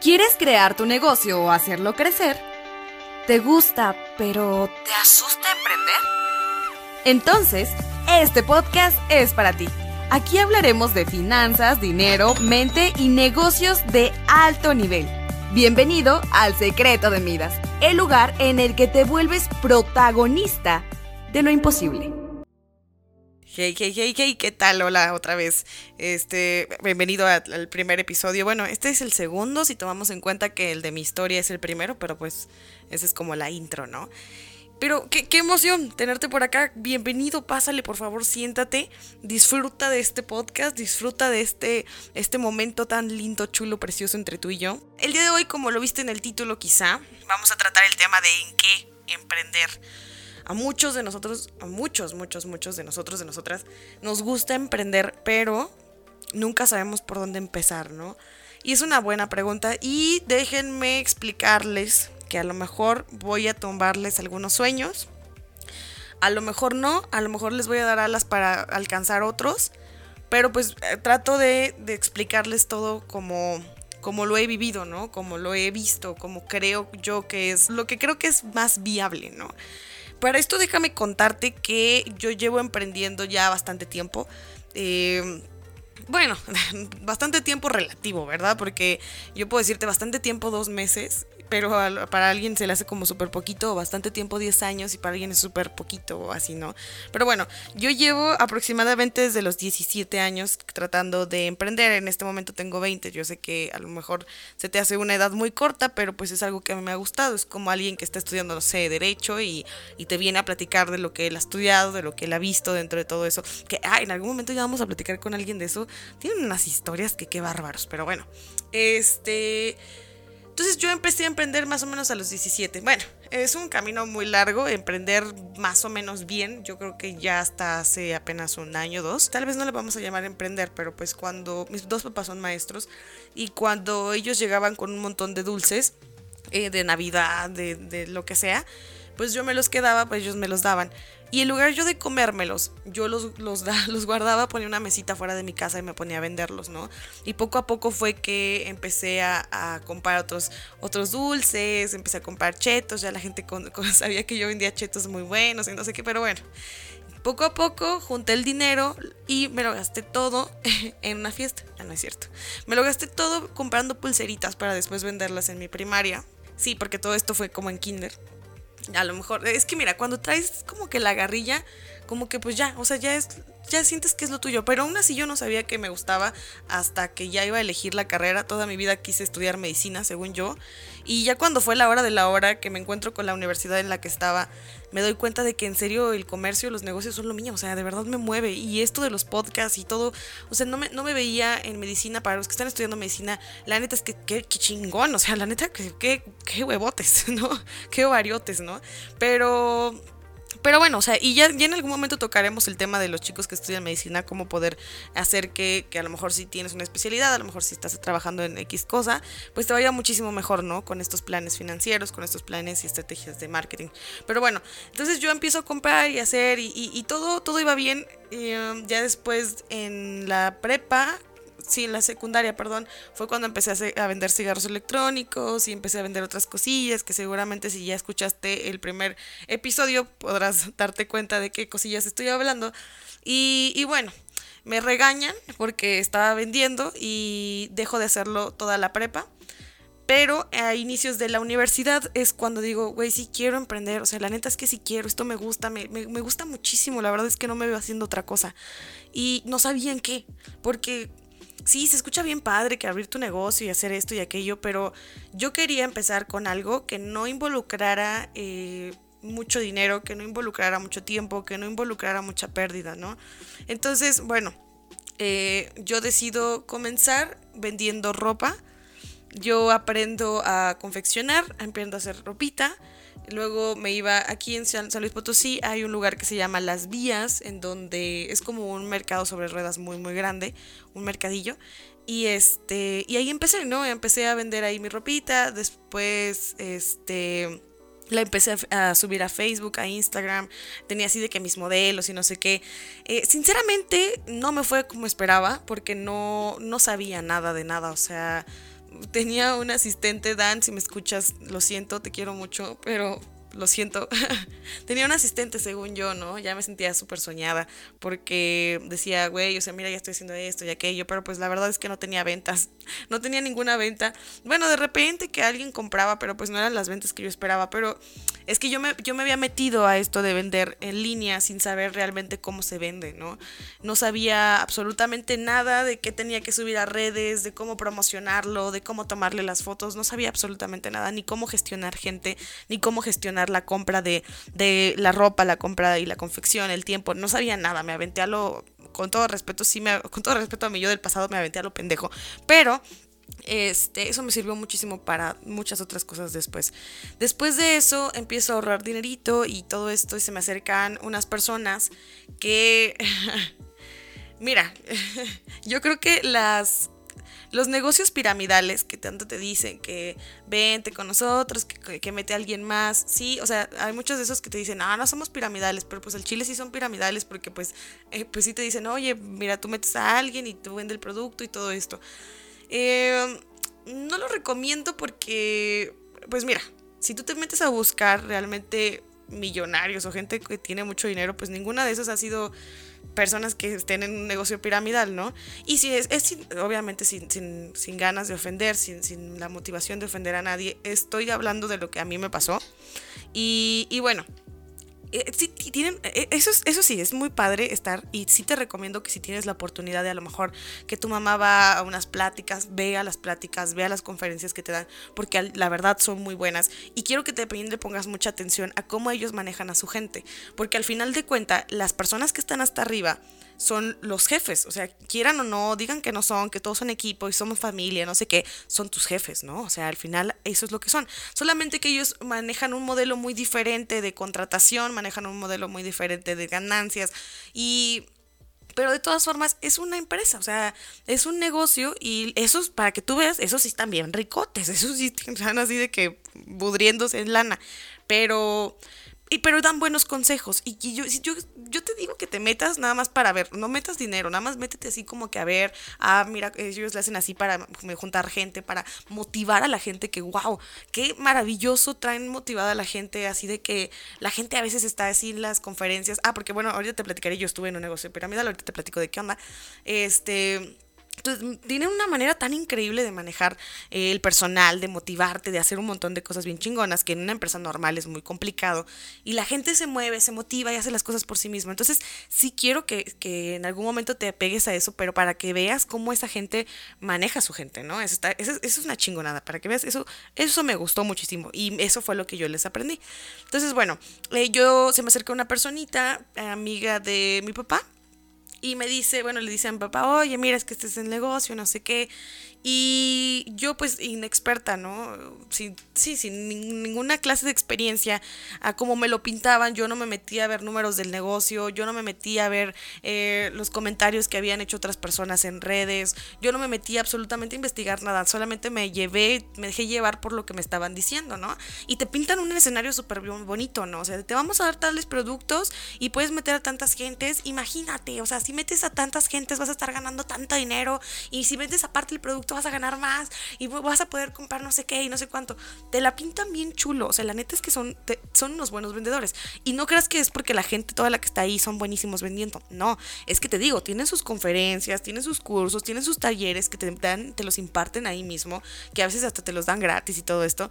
¿Quieres crear tu negocio o hacerlo crecer? ¿Te gusta, pero te asusta emprender? Entonces, este podcast es para ti. Aquí hablaremos de finanzas, dinero, mente y negocios de alto nivel. Bienvenido al Secreto de Midas, el lugar en el que te vuelves protagonista de lo imposible. Hey, hey, hey, hey, ¿qué tal? Hola otra vez. Este, bienvenido al primer episodio. Bueno, este es el segundo, si tomamos en cuenta que el de mi historia es el primero, pero pues esa es como la intro, ¿no? Pero qué, qué, emoción tenerte por acá. Bienvenido, pásale, por favor, siéntate. Disfruta de este podcast, disfruta de este, este momento tan lindo, chulo, precioso entre tú y yo. El día de hoy, como lo viste en el título quizá, vamos a tratar el tema de en qué emprender a muchos de nosotros, a muchos, muchos, muchos de nosotros, de nosotras, nos gusta emprender, pero nunca sabemos por dónde empezar, ¿no? Y es una buena pregunta y déjenme explicarles que a lo mejor voy a tumbarles algunos sueños, a lo mejor no, a lo mejor les voy a dar alas para alcanzar otros, pero pues eh, trato de, de explicarles todo como como lo he vivido, ¿no? Como lo he visto, como creo yo que es, lo que creo que es más viable, ¿no? Para esto déjame contarte que yo llevo emprendiendo ya bastante tiempo. Eh, bueno, bastante tiempo relativo, ¿verdad? Porque yo puedo decirte bastante tiempo, dos meses, pero para alguien se le hace como súper poquito, bastante tiempo, 10 años, y para alguien es súper poquito o así, ¿no? Pero bueno, yo llevo aproximadamente desde los 17 años tratando de emprender, en este momento tengo 20, yo sé que a lo mejor se te hace una edad muy corta, pero pues es algo que me ha gustado, es como alguien que está estudiando, no sé, derecho y, y te viene a platicar de lo que él ha estudiado, de lo que él ha visto dentro de todo eso, que ah, en algún momento ya vamos a platicar con alguien de eso, tienen unas historias que qué bárbaros, pero bueno, este... Entonces yo empecé a emprender más o menos a los 17. Bueno, es un camino muy largo, emprender más o menos bien. Yo creo que ya hasta hace apenas un año o dos. Tal vez no le vamos a llamar emprender, pero pues cuando mis dos papás son maestros y cuando ellos llegaban con un montón de dulces, eh, de Navidad, de, de lo que sea, pues yo me los quedaba, pues ellos me los daban. Y en lugar yo de comérmelos, yo los, los, los, guardaba, ponía una mesita fuera de mi casa y me ponía a venderlos, ¿no? Y poco a poco fue que empecé a, comprar otros, otros dulces, empecé a comprar chetos, ya la gente con, sabía que yo vendía chetos muy buenos y no sé qué, pero bueno. Poco a poco junté el dinero y me lo gasté todo en una fiesta. Ah, no es cierto. Me lo gasté todo comprando pulseritas para después venderlas en mi primaria. Sí, porque todo esto fue como en kinder a lo mejor, es que mira, cuando traes como que la garrilla, como que pues ya, o sea, ya es, ya sientes que es lo tuyo, pero aún así yo no sabía que me gustaba hasta que ya iba a elegir la carrera, toda mi vida quise estudiar medicina, según yo, y ya cuando fue la hora de la hora que me encuentro con la universidad en la que estaba, me doy cuenta de que en serio el comercio y los negocios son lo mío, o sea, de verdad me mueve. Y esto de los podcasts y todo, o sea, no me, no me veía en medicina, para los que están estudiando medicina, la neta es que qué, chingón, o sea, la neta, que qué, qué huevotes, ¿no? Qué ovariotes, ¿no? Pero pero bueno, o sea, y ya, en algún momento tocaremos el tema de los chicos que estudian medicina, cómo poder hacer que, que, a lo mejor si tienes una especialidad, a lo mejor si estás trabajando en X cosa, pues te vaya muchísimo mejor, ¿no? Con estos planes financieros, con estos planes y estrategias de marketing. Pero bueno, entonces yo empiezo a comprar y hacer y, y, todo, todo iba bien. Um, ya después en la prepa sí, en la secundaria, perdón, fue cuando empecé a, vender cigarros electrónicos y empecé a vender otras cosillas que seguramente si ya escuchaste el primer episodio podrás darte cuenta de qué cosillas estoy hablando. Y, y bueno, me regañan porque estaba vendiendo y dejo de hacerlo toda la prepa. Pero a inicios de la universidad es cuando digo, güey, sí quiero emprender. O sea, la neta es que sí quiero, esto me gusta, me, me, me, gusta muchísimo. La verdad es que no me veo haciendo otra cosa. Y no sabía en qué, porque sí, se escucha bien padre que abrir tu negocio y hacer esto y aquello, pero yo quería empezar con algo que no involucrara eh, mucho dinero, que no involucrara mucho tiempo, que no involucrara mucha pérdida, ¿no? Entonces, bueno, eh, yo decido comenzar vendiendo ropa. Yo aprendo a confeccionar, aprendo a hacer ropita. Luego me iba aquí en San Luis Potosí, hay un lugar que se llama Las Vías, en donde es como un mercado sobre ruedas muy muy grande, un mercadillo. Y este, y ahí empecé, ¿no? Empecé a vender ahí mi ropita, después este la empecé a, subir a Facebook, a Instagram, tenía así de que mis modelos y no sé qué. Eh, sinceramente no me fue como esperaba porque no, no sabía nada de nada, o sea, tenía un asistente, Dan, si me escuchas, lo siento, te quiero mucho, pero lo siento, tenía un asistente según yo, ¿no? Ya me sentía súper soñada porque decía, güey, o sea, mira, ya estoy haciendo esto y aquello, pero pues la verdad es que no tenía ventas, no tenía ninguna venta. Bueno, de repente que alguien compraba, pero pues no eran las ventas que yo esperaba, pero es que yo me, yo me había metido a esto de vender en línea sin saber realmente cómo se vende, ¿no? No sabía absolutamente nada de qué tenía que subir a redes, de cómo promocionarlo, de cómo tomarle las fotos, no sabía absolutamente nada, ni cómo gestionar gente, ni cómo gestionar la compra de, de la ropa, la compra y la confección, el tiempo, no sabía nada, me aventé a lo, con todo respeto, sí, con todo respeto a mí yo del pasado me aventé a lo pendejo, pero este, eso me sirvió muchísimo para muchas otras cosas después. Después de eso empiezo a ahorrar dinerito y todo esto y se me acercan unas personas que... Mira, yo creo que las... Los negocios piramidales que tanto te dicen que vente con nosotros, que, mete a alguien más, sí, o sea, hay muchos de esos que te dicen, ah, no somos piramidales, pero pues el Chile sí son piramidales porque pues, eh, pues sí te dicen, oye, mira, tú metes a alguien y tú vendes el producto y todo esto. Eh, no lo recomiendo porque, pues mira, si tú te metes a buscar realmente millonarios o gente que tiene mucho dinero, pues ninguna de esas ha sido personas que estén en un negocio piramidal, ¿no? Y si es, es obviamente sin, sin, sin, ganas de ofender, sin, sin, la motivación de ofender a nadie, estoy hablando de lo que a mí me pasó. Y, y bueno, eh, sí, tienen, eh, eso, eso sí, es muy padre estar y sí te recomiendo que si tienes la oportunidad de a lo mejor que tu mamá va a unas pláticas, vea las pláticas, vea las conferencias que te dan, porque la verdad son muy buenas. Y quiero que te le pongas mucha atención a cómo ellos manejan a su gente, porque al final de cuenta las personas que están hasta arriba, son los jefes. O sea, quieran o no, digan que no son, que todos son equipo y somos familia, no sé qué, son tus jefes, ¿no? O sea, al final eso es lo que son. Solamente que ellos manejan un modelo muy diferente de contratación, manejan un modelo muy diferente de ganancias y pero de todas formas es una empresa, o sea, es un negocio y esos, para que tú veas, esos sí están bien ricotes, esos sí están así de que budriéndose en lana, pero y, pero dan buenos consejos. Y, yo, yo, yo te digo que te metas nada más para ver, no metas dinero, nada más métete así como que a ver, ah, mira, ellos le hacen así para juntar gente, para motivar a la gente, que wow, qué maravilloso traen motivada a la gente, así de que la gente a veces está así en las conferencias. Ah, porque bueno, ahorita te platicaré, yo estuve en un negocio piramidal, ahorita te platico de qué onda. Este entonces, tienen una manera tan increíble de manejar eh, el personal, de motivarte, de hacer un montón de cosas bien chingonas, que en una empresa normal es muy complicado. Y la gente se mueve, se motiva y hace las cosas por sí misma. Entonces, sí quiero que, en algún momento te apegues a eso, pero para que veas cómo esa gente maneja a su gente, ¿no? Eso, está, eso, es una chingonada, para que veas, eso, eso me gustó muchísimo. Y eso fue lo que yo les aprendí. Entonces, bueno, eh, yo se me acercó una personita, amiga de mi papá, y me dice, bueno, le dice a mi papá, oye, mira, es que este es el negocio, no sé qué. Y yo pues inexperta, ¿no? Sin, sí, sin ninguna clase de experiencia a cómo me lo pintaban, yo no me metí a ver números del negocio, yo no me metí a ver eh, los comentarios que habían hecho otras personas en redes, yo no me metí absolutamente a investigar nada, solamente me llevé, me dejé llevar por lo que me estaban diciendo, ¿no? Y te pintan un escenario súper bonito, ¿no? O sea, te vamos a dar tales productos y puedes meter a tantas gentes, imagínate, o sea, si metes a tantas gentes vas a estar ganando tanto dinero y si vendes aparte el producto vas a ganar más y vas a poder comprar no sé qué y no sé cuánto. Te la pintan bien chulo. O sea, la neta es que son, son unos buenos vendedores. Y no creas que es porque la gente, toda la que está ahí, son buenísimos vendiendo. No, es que te digo, tienen sus conferencias, tienen sus cursos, tienen sus talleres que te dan, te los imparten ahí mismo, que a veces hasta te los dan gratis y todo esto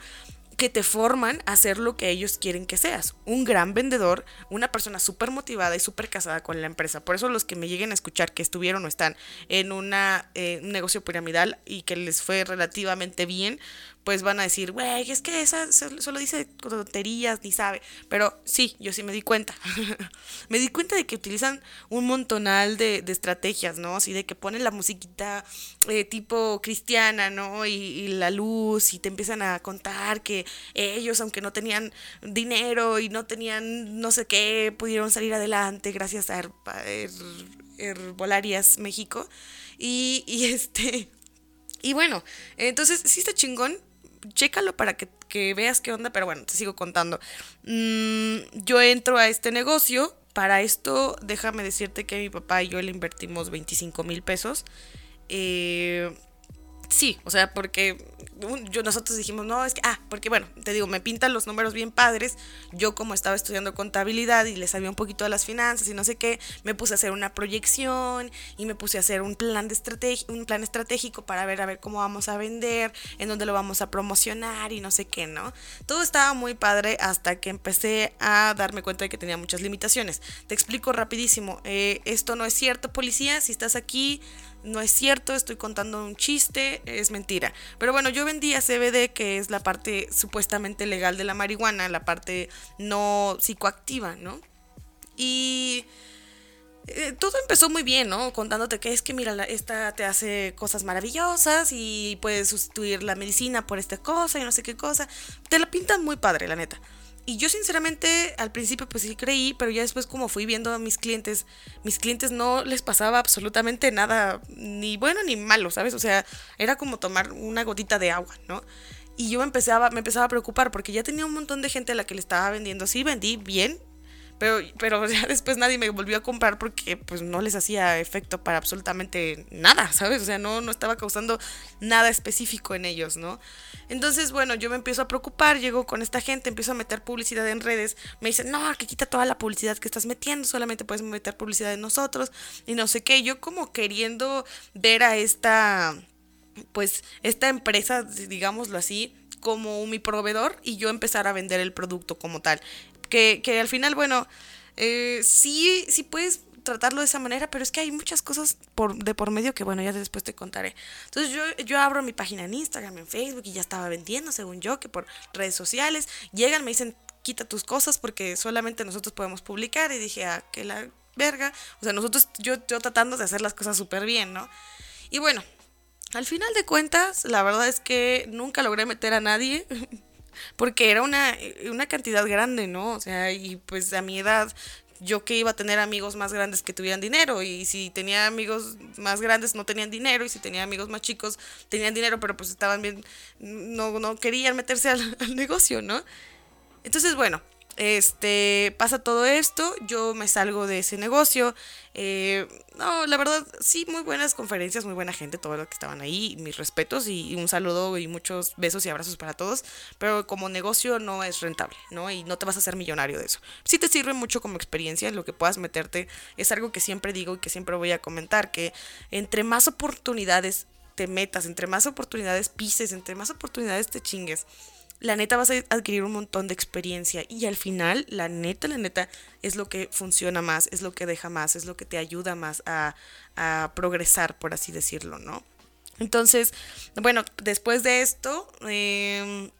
que te forman a hacer lo que ellos quieren que seas. Un gran vendedor, una persona súper motivada y súper casada con la empresa. Por eso los que me lleguen a escuchar que estuvieron o están en una, eh, un negocio piramidal y que les fue relativamente bien, pues van a decir, güey, es que esa solo dice tonterías, ni sabe. Pero sí, yo sí me di cuenta. me di cuenta de que utilizan un montonal de, estrategias, ¿no? Así de que ponen la musiquita eh, tipo cristiana, ¿no? Y, la luz y te empiezan a contar que ellos, aunque no tenían dinero y no tenían no sé qué, pudieron salir adelante gracias a Herbolarias México. Y, y este... Y bueno, entonces sí está chingón chécalo para que, veas qué onda, pero bueno, te sigo contando. Mm, yo entro a este negocio, para esto déjame decirte que mi papá y yo le invertimos 25 mil pesos. Eh, Sí, o sea, porque yo, nosotros dijimos, no, es que, ah, porque bueno, te digo, me pintan los números bien padres. Yo como estaba estudiando contabilidad y les sabía un poquito de las finanzas y no sé qué, me puse a hacer una proyección y me puse a hacer un plan, de un plan estratégico para ver a ver cómo vamos a vender, en dónde lo vamos a promocionar y no sé qué, ¿no? Todo estaba muy padre hasta que empecé a darme cuenta de que tenía muchas limitaciones. Te explico rapidísimo, eh, esto no es cierto, policía, si estás aquí no es cierto, estoy contando un chiste, es mentira. Pero bueno, yo vendía CBD, que es la parte supuestamente legal de la marihuana, la parte no psicoactiva, ¿no? Y eh, todo empezó muy bien, ¿no? Contándote que es que, mira, esta te hace cosas maravillosas y puedes sustituir la medicina por esta cosa y no sé qué cosa. Te la pintan muy padre, la neta. Y yo sinceramente al principio pues sí creí, pero ya después como fui viendo a mis clientes, mis clientes no les pasaba absolutamente nada, ni bueno ni malo, ¿sabes? O sea, era como tomar una gotita de agua, ¿no? Y yo empezaba, me empezaba a preocupar porque ya tenía un montón de gente a la que le estaba vendiendo. Sí, vendí bien, pero, pero ya después nadie me volvió a comprar porque pues no les hacía efecto para absolutamente nada, ¿sabes? O sea, no, no estaba causando nada específico en ellos, ¿no? Entonces, bueno, yo me empiezo a preocupar, llego con esta gente, empiezo a meter publicidad en redes, me dicen, no, que quita toda la publicidad que estás metiendo, solamente puedes meter publicidad en nosotros y no sé qué, yo como queriendo ver a esta, pues, esta empresa, digámoslo así, como mi proveedor y yo empezar a vender el producto como tal. Que, que al final, bueno, eh, sí, sí puedes tratarlo de esa manera, pero es que hay muchas cosas de por medio que, bueno, ya después te contaré. Entonces yo, yo abro mi página en Instagram, en Facebook y ya estaba vendiendo, según yo, que por redes sociales. Llegan, me dicen, quita tus cosas porque solamente nosotros podemos publicar. Y dije, ah, que la verga. O sea, nosotros, yo, yo tratando de hacer las cosas súper bien, ¿no? Y bueno, al final de cuentas, la verdad es que nunca logré meter a nadie. porque era una, una cantidad grande, ¿no? O sea, y pues a mi edad yo que iba a tener amigos más grandes que tuvieran dinero y si tenía amigos más grandes no tenían dinero y si tenía amigos más chicos tenían dinero pero pues estaban bien no, no querían meterse al, al negocio, ¿no? Entonces bueno, este, pasa todo esto, yo me salgo de ese negocio. Eh, no, la verdad, sí, muy buenas conferencias, muy buena gente, todos los que estaban ahí, mis respetos y, un saludo y muchos besos y abrazos para todos, pero como negocio no es rentable, ¿no? Y no te vas a hacer millonario de eso. Sí te sirve mucho como experiencia, lo que puedas meterte es algo que siempre digo y que siempre voy a comentar, que entre más oportunidades te metas, entre más oportunidades pises, entre más oportunidades te chingues, la neta vas a adquirir un montón de experiencia y al final, la neta, la neta, es lo que funciona más, es lo que deja más, es lo que te ayuda más a, a progresar, por así decirlo, ¿no? Entonces, bueno, después de esto, eh,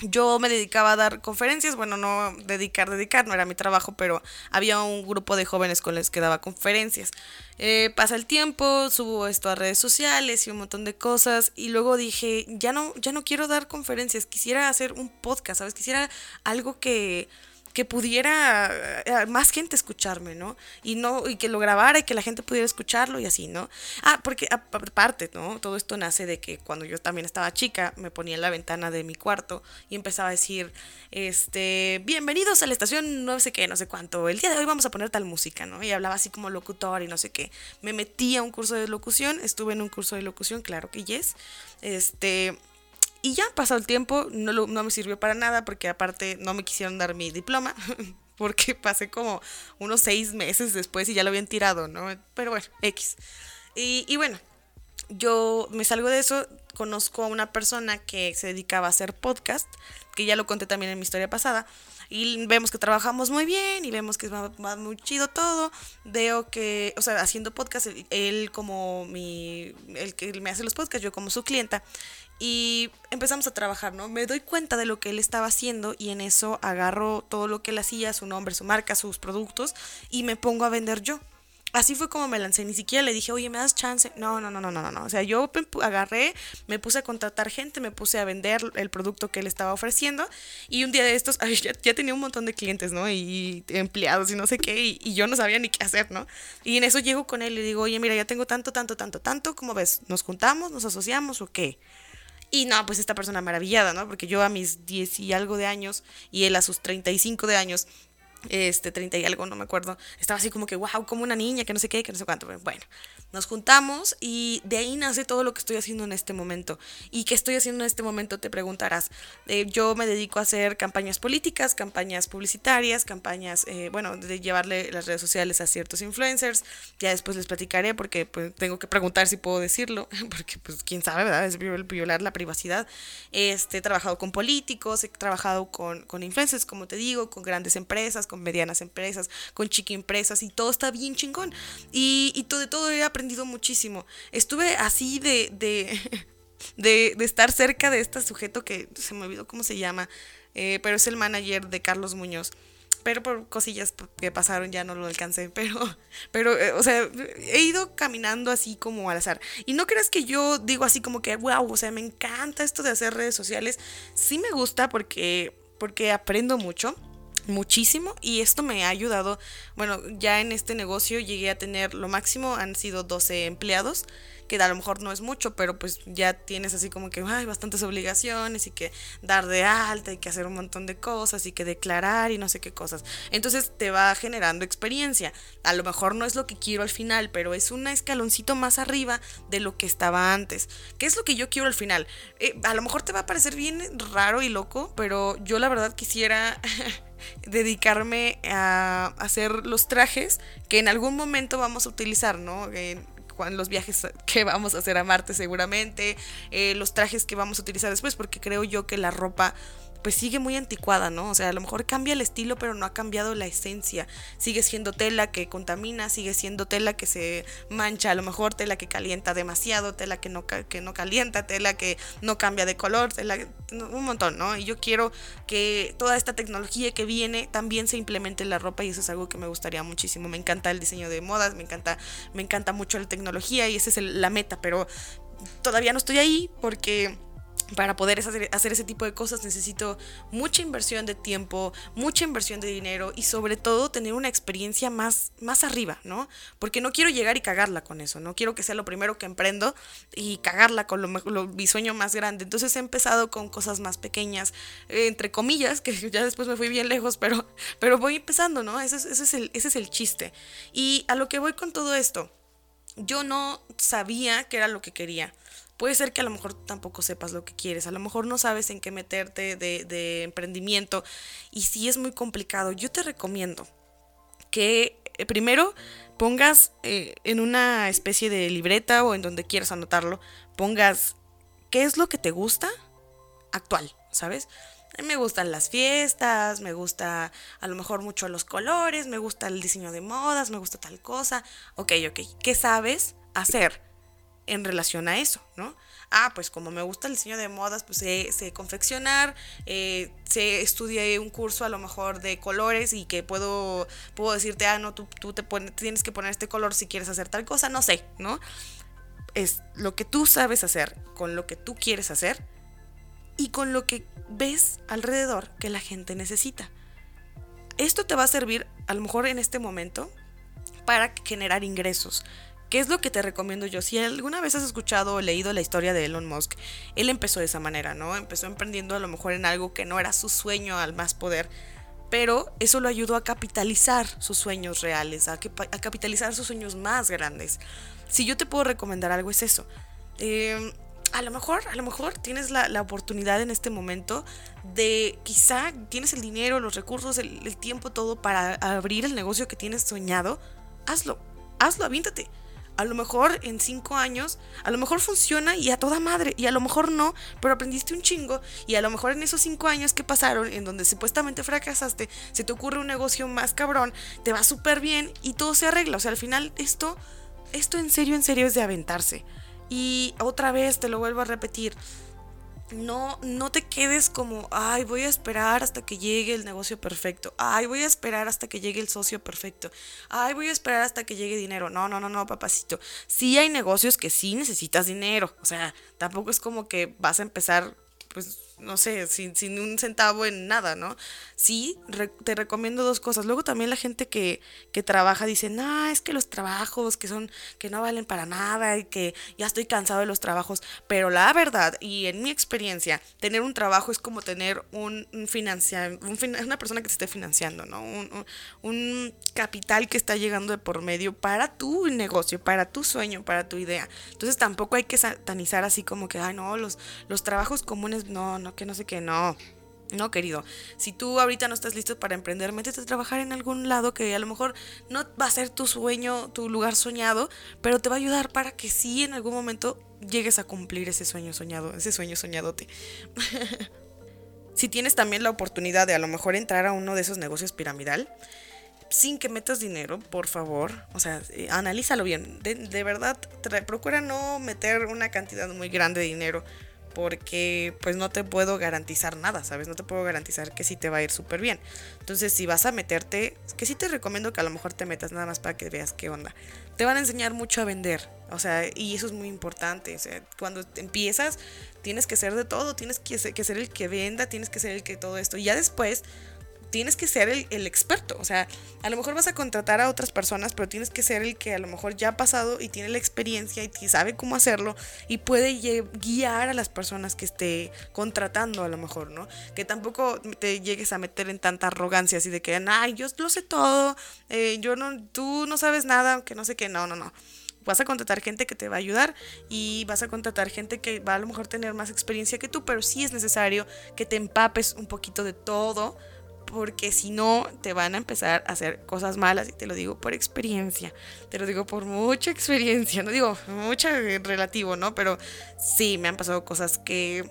yo me dedicaba a dar conferencias, bueno, no dedicar, dedicar, no era mi trabajo, pero había un grupo de jóvenes con los que daba conferencias. Eh, pasa el tiempo, subo esto a redes sociales y un montón de cosas y luego dije, ya no, ya no quiero dar conferencias, quisiera hacer un podcast, ¿sabes? Quisiera algo que que pudiera eh, más gente escucharme, ¿no? Y no y que lo grabara y que la gente pudiera escucharlo y así, ¿no? Ah, porque aparte, ¿no? Todo esto nace de que cuando yo también estaba chica, me ponía en la ventana de mi cuarto y empezaba a decir, este, bienvenidos a la estación no sé qué, no sé cuánto, el día de hoy vamos a poner tal música, ¿no? Y hablaba así como locutor y no sé qué. Me metí a un curso de locución, estuve en un curso de locución, claro que yes. Este, y ya, pasado el tiempo, no, no me sirvió para nada porque aparte no me quisieron dar mi diploma. porque pasé como unos seis meses después y ya lo habían tirado, ¿no? Pero bueno, X. Y, y, bueno, yo me salgo de eso, conozco a una persona que se dedicaba a hacer podcast, que ya lo conté también en mi historia pasada, y vemos que trabajamos muy bien y vemos que va, muy chido todo. Veo que, o sea, haciendo podcast, él, como mi, el que me hace los podcasts, yo como su clienta, y empezamos a trabajar, ¿no? Me doy cuenta de lo que él estaba haciendo y en eso agarro todo lo que él hacía, su nombre, su marca, sus productos y me pongo a vender yo. Así fue como me lancé, ni siquiera le dije, oye, ¿me das chance? No, no, no, no, no, no. O sea, yo agarré, me puse a contratar gente, me puse a vender el producto que él estaba ofreciendo y un día de estos, ya, tenía un montón de clientes, ¿no? Y, empleados y no sé qué, y, y, yo no sabía ni qué hacer, ¿no? Y en eso llego con él y digo, oye, mira, ya tengo tanto, tanto, tanto, tanto, ¿cómo ves? ¿Nos juntamos, nos asociamos o qué? Y no, pues esta persona maravillada, ¿no? Porque yo a mis 10 y algo de años y él a sus 35 de años este, 30 y algo, no me acuerdo. Estaba así como que, wow, como una niña, que no sé qué, que no sé cuánto. Bueno, nos juntamos y de ahí nace todo lo que estoy haciendo en este momento. ¿Y qué estoy haciendo en este momento? Te preguntarás. Eh, yo me dedico a hacer campañas políticas, campañas publicitarias, campañas, eh, bueno, de llevarle las redes sociales a ciertos influencers. Ya después les platicaré porque pues, tengo que preguntar si puedo decirlo, porque pues quién sabe, ¿verdad? Es violar la privacidad. Este, he trabajado con políticos, he trabajado con, con influencers, como te digo, con grandes empresas, con medianas empresas, con chiqui empresas y todo está bien chingón. Y, todo, de todo he aprendido muchísimo. Estuve así de, de, de, estar cerca de este sujeto que se me olvidó cómo se llama, eh, pero es el manager de Carlos Muñoz pero por cosillas que pasaron ya no lo alcancé, pero, pero, eh, o sea, he ido caminando así como al azar. Y no creas que yo digo así como que, wow, o sea, me encanta esto de hacer redes sociales. Sí me gusta porque, porque aprendo mucho muchísimo y esto me ha ayudado, bueno, ya en este negocio llegué a tener lo máximo, han sido 12 empleados que a lo mejor no es mucho, pero pues ya tienes así como que hay bastantes obligaciones y que dar de alta y que hacer un montón de cosas y que declarar y no sé qué cosas. Entonces te va generando experiencia. A lo mejor no es lo que quiero al final, pero es un escaloncito más arriba de lo que estaba antes. ¿Qué es lo que yo quiero al final? Eh, a lo mejor te va a parecer bien raro y loco, pero yo la verdad quisiera... dedicarme a hacer los trajes que en algún momento vamos a utilizar, ¿no? los viajes que vamos a hacer a Marte seguramente, eh, los trajes que vamos a utilizar después, porque creo yo que la ropa pues sigue muy anticuada, ¿no? O sea, a lo mejor cambia el estilo, pero no ha cambiado la esencia. Sigue siendo tela que contamina, sigue siendo tela que se mancha, a lo mejor tela que calienta demasiado, tela que no, que no calienta, tela que no cambia de color, tela, un montón, ¿no? Y yo quiero que toda esta tecnología que viene también se implemente en la ropa y eso es algo que me gustaría muchísimo. Me encanta el diseño de modas, me encanta, me encanta mucho la tecnología y esa es la meta, pero todavía no estoy ahí porque para poder hacer, ese tipo de cosas necesito mucha inversión de tiempo, mucha inversión de dinero y sobre todo tener una experiencia más, más arriba, ¿no? Porque no quiero llegar y cagarla con eso, no quiero que sea lo primero que emprendo y cagarla con lo, mi sueño más grande. Entonces he empezado con cosas más pequeñas, entre comillas, que ya después me fui bien lejos, pero, pero voy empezando, ¿no? Ese es, ese, es el, ese es el chiste. Y a lo que voy con todo esto, yo no sabía qué era lo que quería. Puede ser que a lo mejor tampoco sepas lo que quieres, a lo mejor no sabes en qué meterte de, emprendimiento y si es muy complicado, yo te recomiendo que eh, primero pongas eh, en una especie de libreta o en donde quieras anotarlo, pongas qué es lo que te gusta actual, ¿sabes? Me gustan las fiestas, me gusta a lo mejor mucho los colores, me gusta el diseño de modas, me gusta tal cosa. Ok, ok, ¿qué sabes hacer? En relación a eso, ¿no? Ah, pues como me gusta el diseño de modas, pues sé, confeccionar, eh, sé, estudié un curso a lo mejor de colores y que puedo, puedo decirte, ah, no, tú, tú te tienes que poner este color si quieres hacer tal cosa, no sé, ¿no? Es lo que tú sabes hacer, con lo que tú quieres hacer y con lo que ves alrededor que la gente necesita. Esto te va a servir, a lo mejor en este momento, para generar ingresos ¿Qué es lo que te recomiendo yo? Si alguna vez has escuchado o leído la historia de Elon Musk, él empezó de esa manera, ¿no? Empezó emprendiendo a lo mejor en algo que no era su sueño al más poder, pero eso lo ayudó a capitalizar sus sueños reales, a, capitalizar sus sueños más grandes. Si yo te puedo recomendar algo es eso. Em, a lo mejor, a lo mejor tienes la, oportunidad en este momento de quizá tienes el dinero, los recursos, el, el tiempo, todo para abrir el negocio que tienes soñado. Hazlo, hazlo, avíntate a lo mejor en cinco años, a lo mejor funciona y a toda madre, y a lo mejor no, pero aprendiste un chingo, y a lo mejor en esos cinco años que pasaron, en donde supuestamente fracasaste, se te ocurre un negocio más cabrón, te va súper bien y todo se arregla. O sea, al final esto, esto en serio, en serio es de aventarse. Y otra vez te lo vuelvo a repetir, no, no te quedes como, ay, voy a esperar hasta que llegue el negocio perfecto, ay, voy a esperar hasta que llegue el socio perfecto, ay, voy a esperar hasta que llegue dinero. No, no, no, no, papacito. Sí hay negocios que sí necesitas dinero, o sea, tampoco es como que vas a empezar, pues no sé, sin, sin un centavo en nada, ¿no? Sí, te recomiendo dos cosas. Luego también la gente que, que trabaja dice, no, es que los trabajos que son, que no valen para nada y que ya estoy cansado de los trabajos. Pero la verdad, y en mi experiencia, tener un trabajo es como tener un, un una persona que te esté financiando, ¿no? Un, un capital que está llegando de por medio para tu negocio, para tu sueño, para tu idea. Entonces tampoco hay que satanizar así como que, ay, no, los, los trabajos comunes, no, no, que no sé qué, no. No, querido. Si tú ahorita no estás listo para emprender, métete a trabajar en algún lado que a lo mejor no va a ser tu sueño, tu lugar soñado, pero te va a ayudar para que sí en algún momento llegues a cumplir ese sueño soñado, ese sueño soñadote. si tienes también la oportunidad de a lo mejor entrar a uno de esos negocios piramidal, sin que metas dinero, por favor. O sea, eh, analízalo bien. De, de verdad, procura no meter una cantidad muy grande de dinero porque pues no te puedo garantizar nada, ¿sabes? No te puedo garantizar que sí te va a ir súper bien. Entonces, si vas a meterte, que sí te recomiendo que a lo mejor te metas nada más para que veas qué onda. Te van a enseñar mucho a vender, o sea, y eso es muy importante. O sea, cuando empiezas, tienes que ser de todo, tienes que ser, que ser el que venda, tienes que ser el que todo esto. Y ya después tienes que ser el, experto. O sea, a lo mejor vas a contratar a otras personas, pero tienes que ser el que a lo mejor ya ha pasado y tiene la experiencia y sabe cómo hacerlo y puede guiar a las personas que esté contratando a lo mejor, ¿no? Que tampoco te llegues a meter en tanta arrogancia así de que, ay, yo lo sé todo, eh, yo no, tú no sabes nada, aunque no sé qué, no, no, no vas a contratar gente que te va a ayudar y vas a contratar gente que va a lo mejor tener más experiencia que tú, pero sí es necesario que te empapes un poquito de todo porque si no te van a empezar a hacer cosas malas y te lo digo por experiencia, te lo digo por mucha experiencia, no digo mucha relativo, ¿no? Pero sí, me han pasado cosas que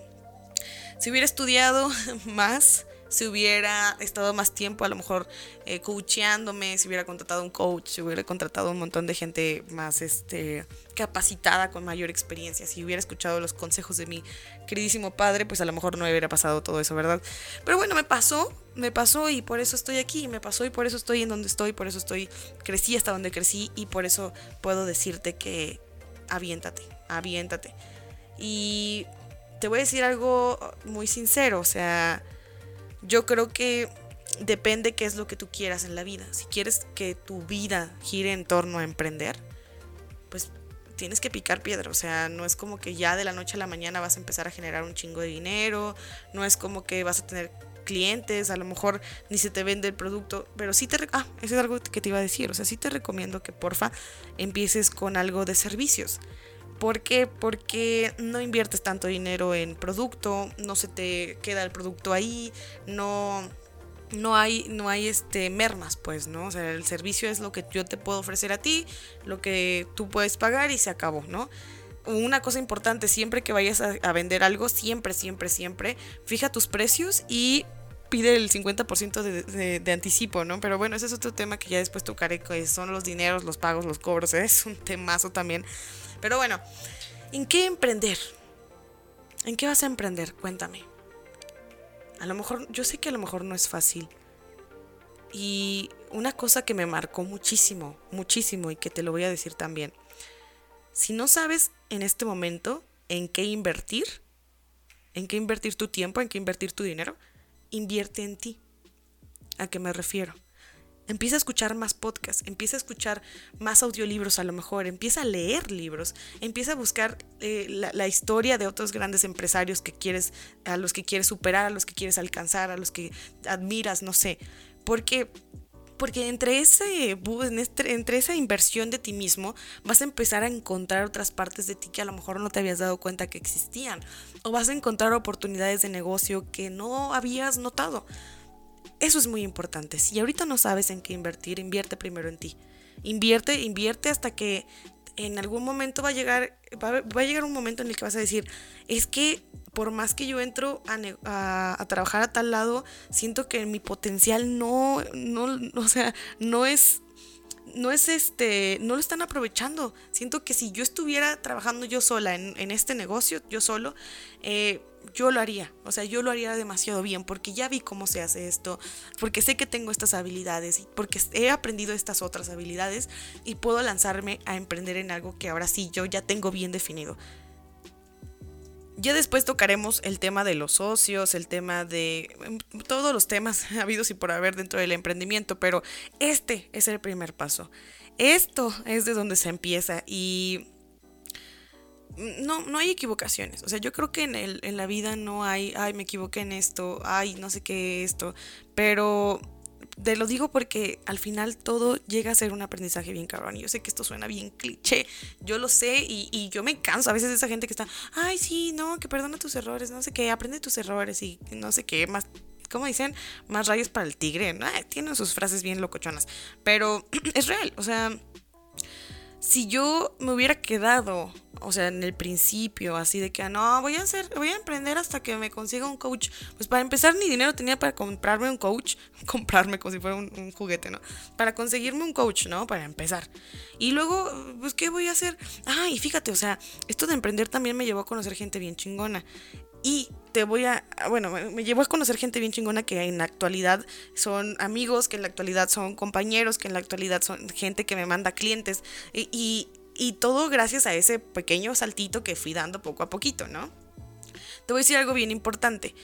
si hubiera estudiado más, si hubiera estado más tiempo a lo mejor eh, coacheándome, si hubiera contratado un coach, si hubiera contratado un montón de gente más este, capacitada, con mayor experiencia, si hubiera escuchado los consejos de mi queridísimo padre, pues a lo mejor no hubiera pasado todo eso, ¿verdad? Pero bueno, me pasó, me pasó y por eso estoy aquí, me pasó y por eso estoy en donde estoy, por eso estoy, crecí hasta donde crecí y por eso puedo decirte que aviéntate, aviéntate. Y te voy a decir algo muy sincero, o sea, yo creo que depende qué es lo que tú quieras en la vida. Si quieres que tu vida gire en torno a emprender, pues tienes que picar piedra. O sea, no es como que ya de la noche a la mañana vas a empezar a generar un chingo de dinero. No es como que vas a tener clientes, a lo mejor ni se te vende el producto, pero sí te... Ah, eso es algo que te iba a decir. O sea, sí te recomiendo que porfa empieces con algo de servicios. ¿Por qué? Porque no inviertes tanto dinero en producto, no se te queda el producto ahí, no, no hay, no hay este mermas, pues, ¿no? O sea, el servicio es lo que yo te puedo ofrecer a ti, lo que tú puedes pagar y se acabó, ¿no? Una cosa importante, siempre que vayas a, vender algo, siempre, siempre, siempre, fija tus precios y pide el 50% de, de, anticipo, ¿no? Pero bueno, ese es otro tema que ya después tocaré, que son los dineros, los pagos, los cobros, es un temazo también. Pero bueno, ¿en qué emprender? ¿En qué vas a emprender? Cuéntame. A lo mejor, yo sé que a lo mejor no es fácil. Y una cosa que me marcó muchísimo, muchísimo y que te lo voy a decir también. Si no sabes en este momento en qué invertir, en qué invertir tu tiempo, en qué invertir tu dinero, invierte en ti. ¿A qué me refiero? Empieza a escuchar más podcasts, empieza a escuchar más audiolibros a lo mejor, empieza a leer libros, empieza a buscar eh, la, historia de otros grandes empresarios que quieres, a los que quieres superar, a los que quieres alcanzar, a los que admiras, no sé. Porque, porque entre, ese, este, entre esa inversión de ti mismo vas a empezar a encontrar otras partes de ti que a lo mejor no te habías dado cuenta que existían. O vas a encontrar oportunidades de negocio que no habías notado. Eso es muy importante. Si ahorita no sabes en qué invertir, invierte primero en ti. Invierte, invierte hasta que en algún momento va a llegar, va a, llegar un momento en el que vas a decir, es que por más que yo entro a, a, trabajar a tal lado, siento que mi potencial no, no, o sea, no es no es este, no lo están aprovechando. Siento que si yo estuviera trabajando yo sola en, este negocio, yo solo, eh, yo lo haría, o sea, yo lo haría demasiado bien porque ya vi cómo se hace esto, porque sé que tengo estas habilidades, porque he aprendido estas otras habilidades y puedo lanzarme a emprender en algo que ahora sí yo ya tengo bien definido. Ya después tocaremos el tema de los socios, el tema de em, todos los temas habidos y por haber dentro del emprendimiento, pero este es el primer paso. Esto es de donde se empieza y no, no hay equivocaciones. O sea, yo creo que en, el, en la vida no hay, ay, me equivoqué en esto, ay, no sé qué esto, pero te lo digo porque al final todo llega a ser un aprendizaje bien cabrón. Y yo sé que esto suena bien cliché, yo lo sé y, y, yo me canso a veces de esa gente que está, ay, sí, no, que perdona tus errores, no sé qué, aprende tus errores y no sé qué, más, ¿cómo dicen? Más rayos para el tigre. ¿no? tienen sus frases bien locochonas, pero es real, o sea si yo me hubiera quedado, o sea, en el principio, así de que ah, no, voy a hacer, voy a emprender hasta que me consiga un coach. Pues para empezar, ni dinero tenía para comprarme un coach, comprarme como si fuera un, juguete, ¿no? Para conseguirme un coach, ¿no? Para empezar. Y luego, pues, ¿qué voy a hacer? Ah, y fíjate, o sea, esto de emprender también me llevó a conocer gente bien chingona. Y voy a, bueno, me llevó a conocer gente bien chingona que en la actualidad son amigos, que en la actualidad son compañeros, que en la actualidad son gente que me manda clientes. Y, y, todo gracias a ese pequeño saltito que fui dando poco a poquito, ¿no? Te voy a decir algo bien importante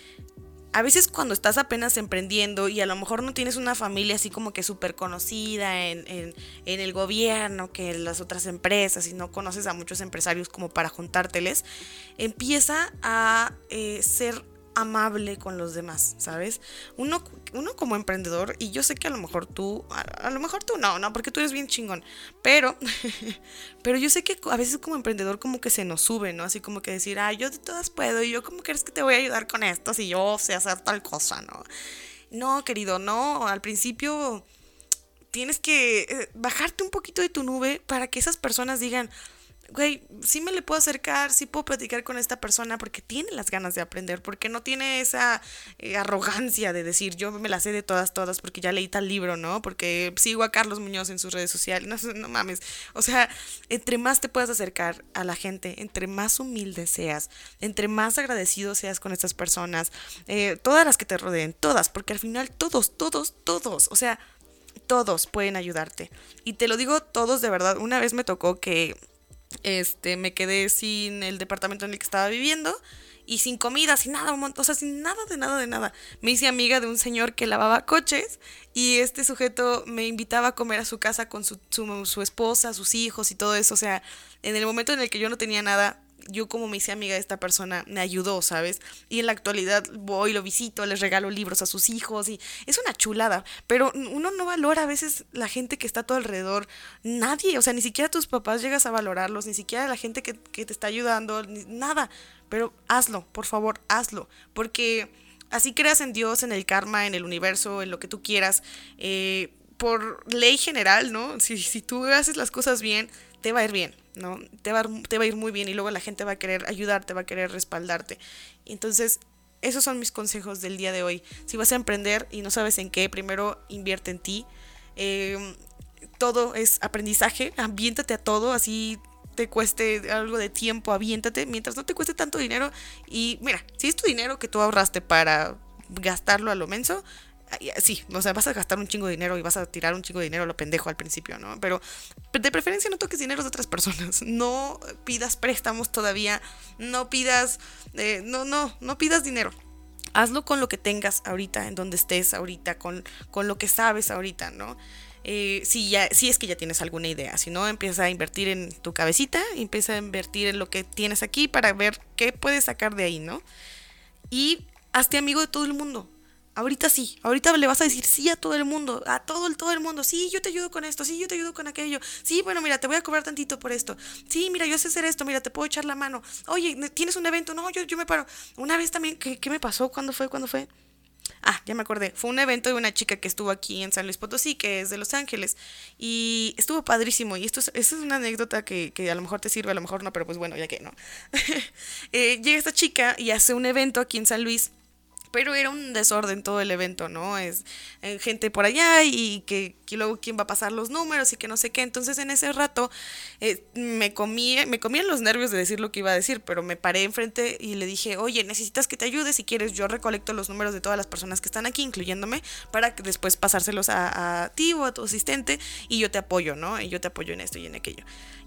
a veces cuando estás apenas emprendiendo y a lo mejor no tienes una familia así como que súper conocida en, en, en, el gobierno, que en las otras empresas, y no conoces a muchos empresarios como para juntárteles, empieza a eh, ser amable con los demás, ¿sabes? Uno, uno como emprendedor, y yo sé que a lo mejor tú, a, lo mejor tú no, no, porque tú eres bien chingón, pero, pero yo sé que a veces como emprendedor como que se nos sube, ¿no? Así como que decir, ah, yo de todas puedo, y yo como crees que te voy a ayudar con esto si yo sé hacer tal cosa, ¿no? No, querido, no, al principio tienes que eh, bajarte un poquito de tu nube para que esas personas digan, güey, sí me le puedo acercar, sí puedo platicar con esta persona porque tiene las ganas de aprender, porque no tiene esa eh, arrogancia de decir yo me la sé de todas, todas, porque ya leí tal libro, ¿no? Porque sigo a Carlos Muñoz en sus redes sociales, no, mames. O sea, entre más te puedas acercar a la gente, entre más humilde seas, entre más agradecido seas con estas personas, eh, todas las que te rodeen, todas, porque al final todos, todos, todos, o sea, todos pueden ayudarte. Y te lo digo todos de verdad, una vez me tocó que este, me quedé sin el departamento en el que estaba viviendo y sin comida, sin nada, o sea, sin nada de nada de nada. Me hice amiga de un señor que lavaba coches y este sujeto me invitaba a comer a su casa con su, su, su esposa, sus hijos y todo eso. O sea, en el momento en el que yo no tenía nada, yo como me hice amiga de esta persona, me ayudó, ¿sabes? Y en la actualidad voy, lo visito, les regalo libros a sus hijos y es una chulada, pero uno no valora a veces la gente que está a tu alrededor, nadie, o sea, ni siquiera tus papás llegas a valorarlos, ni siquiera la gente que, te está ayudando, nada, pero hazlo, por favor, hazlo, porque así creas en Dios, en el karma, en el universo, en lo que tú quieras, eh, por ley general, ¿no? Si, si tú haces las cosas bien, te va a ir bien. ¿No? Te va, te va a ir muy bien y luego la gente va a querer ayudarte, va a querer respaldarte. Entonces, esos son mis consejos del día de hoy. Si vas a emprender y no sabes en qué, primero invierte en ti. Em, todo es aprendizaje, aviéntate a todo, así te cueste algo de tiempo, aviéntate, mientras no te cueste tanto dinero. Y mira, si es tu dinero que tú ahorraste para gastarlo a lo menso, sí, o sea, vas a gastar un chingo de dinero y vas a tirar un chingo de dinero a lo pendejo al principio, ¿no? Pero de preferencia no toques dinero de otras personas, no pidas préstamos todavía, no pidas, eh, no, no, no pidas dinero. Hazlo con lo que tengas ahorita, en donde estés ahorita, con, con lo que sabes ahorita, ¿no? Eh, si, ya, si es que ya tienes alguna idea, si no, empieza a invertir en tu cabecita, empieza a invertir en lo que tienes aquí para ver qué puedes sacar de ahí, ¿no? Y hazte amigo de todo el mundo. Ahorita sí, ahorita le vas a decir sí a todo el mundo, a todo el, todo el mundo, sí, yo te ayudo con esto, sí, yo te ayudo con aquello, sí, bueno, mira, te voy a cobrar tantito por esto, sí, mira, yo sé hacer esto, mira, te puedo echar la mano, oye, ¿tienes un evento? No, yo, yo me paro. Una vez también, ¿qué, qué me pasó? ¿Cuándo fue? ¿Cuándo fue? Ah, ya me acordé. Fue un evento de una chica que estuvo aquí en San Luis Potosí, que es de Los Ángeles. Y estuvo padrísimo. Y esto es, es una anécdota que, que, a lo mejor te sirve, a lo mejor no, pero pues bueno, ya que no. eh, llega esta chica y hace un evento aquí en San Luis pero era un desorden todo el evento, ¿no? Es eh, gente por allá y que, luego quién va a pasar los números y que no sé qué. Entonces en ese rato eh, me comí, me comían los nervios de decir lo que iba a decir, pero me paré enfrente y le dije, oye, necesitas que te ayude, si quieres yo recolecto los números de todas las personas que están aquí, incluyéndome, para que después pasárselos a, a ti o a tu asistente y yo te apoyo, ¿no? Y yo te apoyo en esto y en aquello.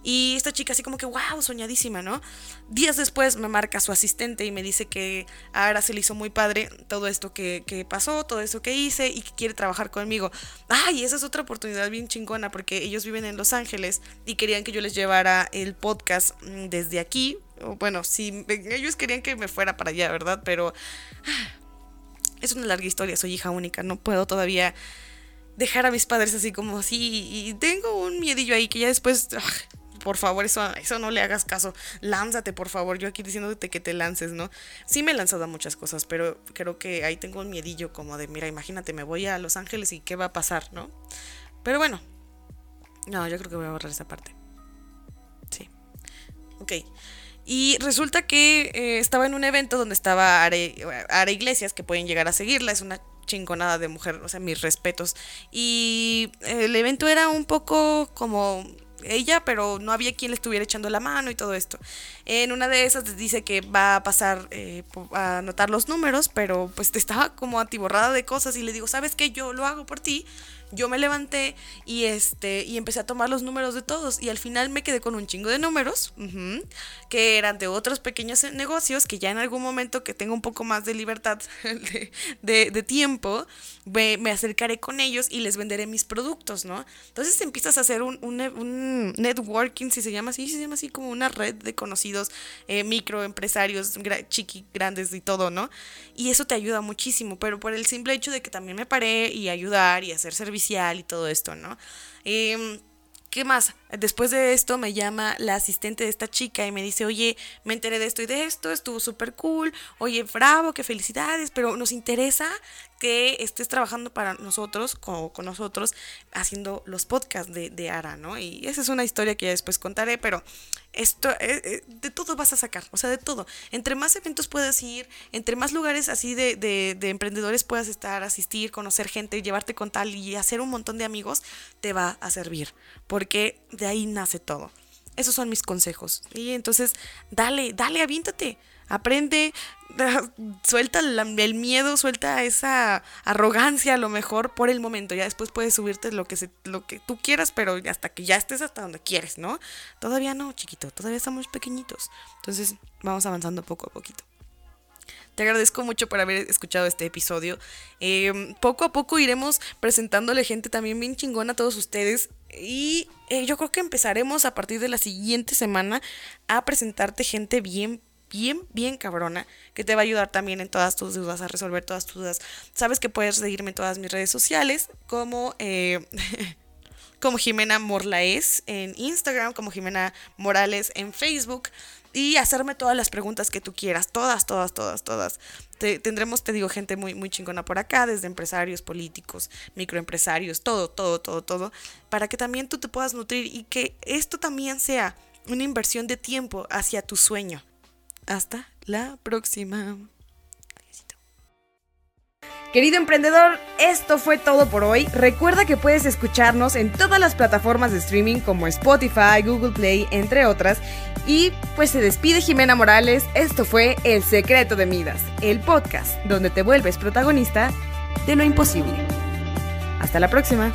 Y esta chica así como que, wow, soñadísima, ¿no? Días después me marca su asistente y me dice que a Ara se le hizo muy padre todo esto que, que pasó, todo esto que hice y que quiere trabajar conmigo. Ay, esa es otra oportunidad bien chingona porque ellos viven en Los Ángeles y querían que yo les llevara el podcast mm, desde aquí. Bueno, sí, ellos querían que me fuera para allá, ¿verdad? Pero es una larga historia, soy hija única, no puedo todavía dejar a mis padres así como así y tengo un miedillo ahí que ya después por favor, eso, eso no le hagas caso. Lánzate, por favor. Yo aquí diciéndote que te lances, ¿no? Sí me he lanzado a muchas cosas, pero creo que ahí tengo un miedillo como de, mira, imagínate, me voy a Los Ángeles y qué va a pasar, ¿no? Pero bueno. No, yo creo que voy a borrar esa parte. Sí. Ok. Y resulta que eh, estaba en un evento donde estaba Are, Iglesias, que pueden llegar a seguirla, es una chingonada de mujer, o sea, mis respetos. Y el evento era un poco como ella, pero no había quien le estuviera echando la mano y todo esto. En una de esas dice que va a pasar eh, a anotar los números, pero pues estaba como atiborrada de cosas y le digo, ¿sabes qué? Yo lo hago por ti yo me levanté y este y empecé a tomar los números de todos y al final me quedé con un chingo de números que eran de otros pequeños negocios que ya en algún momento que tengo un poco más de libertad de, tiempo me, acercaré con ellos y les venderé mis productos, ¿no? Entonces empiezas a hacer un, un, networking, si se llama así, se llama así como una red de conocidos eh, microempresarios, chiqui, grandes y todo, ¿no? Y eso te ayuda muchísimo, pero por el simple hecho de que también me paré y ayudar y hacer servicio y todo esto, ¿no? Em, ¿Qué más? Después de esto me llama la asistente de esta chica y me dice, oye, me enteré de esto y de esto, estuvo súper cool, oye, bravo, qué felicidades, pero nos interesa que estés trabajando para nosotros, con, con nosotros, haciendo los podcasts de, de, Ara, ¿no? Y esa es una historia que ya después contaré, pero esto, eh, eh, de todo vas a sacar, o sea, de todo. Entre más eventos puedas ir, entre más lugares así de, de, de emprendedores puedas estar, asistir, conocer gente, llevarte con tal y hacer un montón de amigos, te va a servir, porque de ahí nace todo. Esos son mis consejos. Y entonces, dale, dale, avíntate aprende, suelta el miedo, suelta esa arrogancia a lo mejor por el momento. Ya después puedes subirte lo que, lo que tú quieras, pero hasta que ya estés hasta donde quieres, ¿no? Todavía no, chiquito, todavía estamos pequeñitos. Entonces vamos avanzando poco a poquito. Te agradezco mucho por haber escuchado este episodio. Em, poco a poco iremos presentándole gente también bien chingona a todos ustedes. Y eh, yo creo que empezaremos a partir de la siguiente semana a presentarte gente bien bien, bien cabrona, que te va a ayudar también en todas tus dudas, a resolver todas tus dudas. Sabes que puedes seguirme en todas mis redes sociales, como, eh, como Jimena Morlaes en Instagram, como Jimena Morales en Facebook, y hacerme todas las preguntas que tú quieras, todas, todas, todas, todas. tendremos, te digo, gente muy, muy chingona por acá, desde empresarios, políticos, microempresarios, todo, todo, todo, todo, para que también tú te puedas nutrir y que esto también sea una inversión de tiempo hacia tu sueño. Hasta la próxima. Querido emprendedor, esto fue todo por hoy. Recuerda que puedes escucharnos en todas las plataformas de streaming como Spotify, Google Play, entre otras. Y pues se despide Jimena Morales. Esto fue El Secreto de Midas, el podcast donde te vuelves protagonista de lo imposible. Hasta la próxima.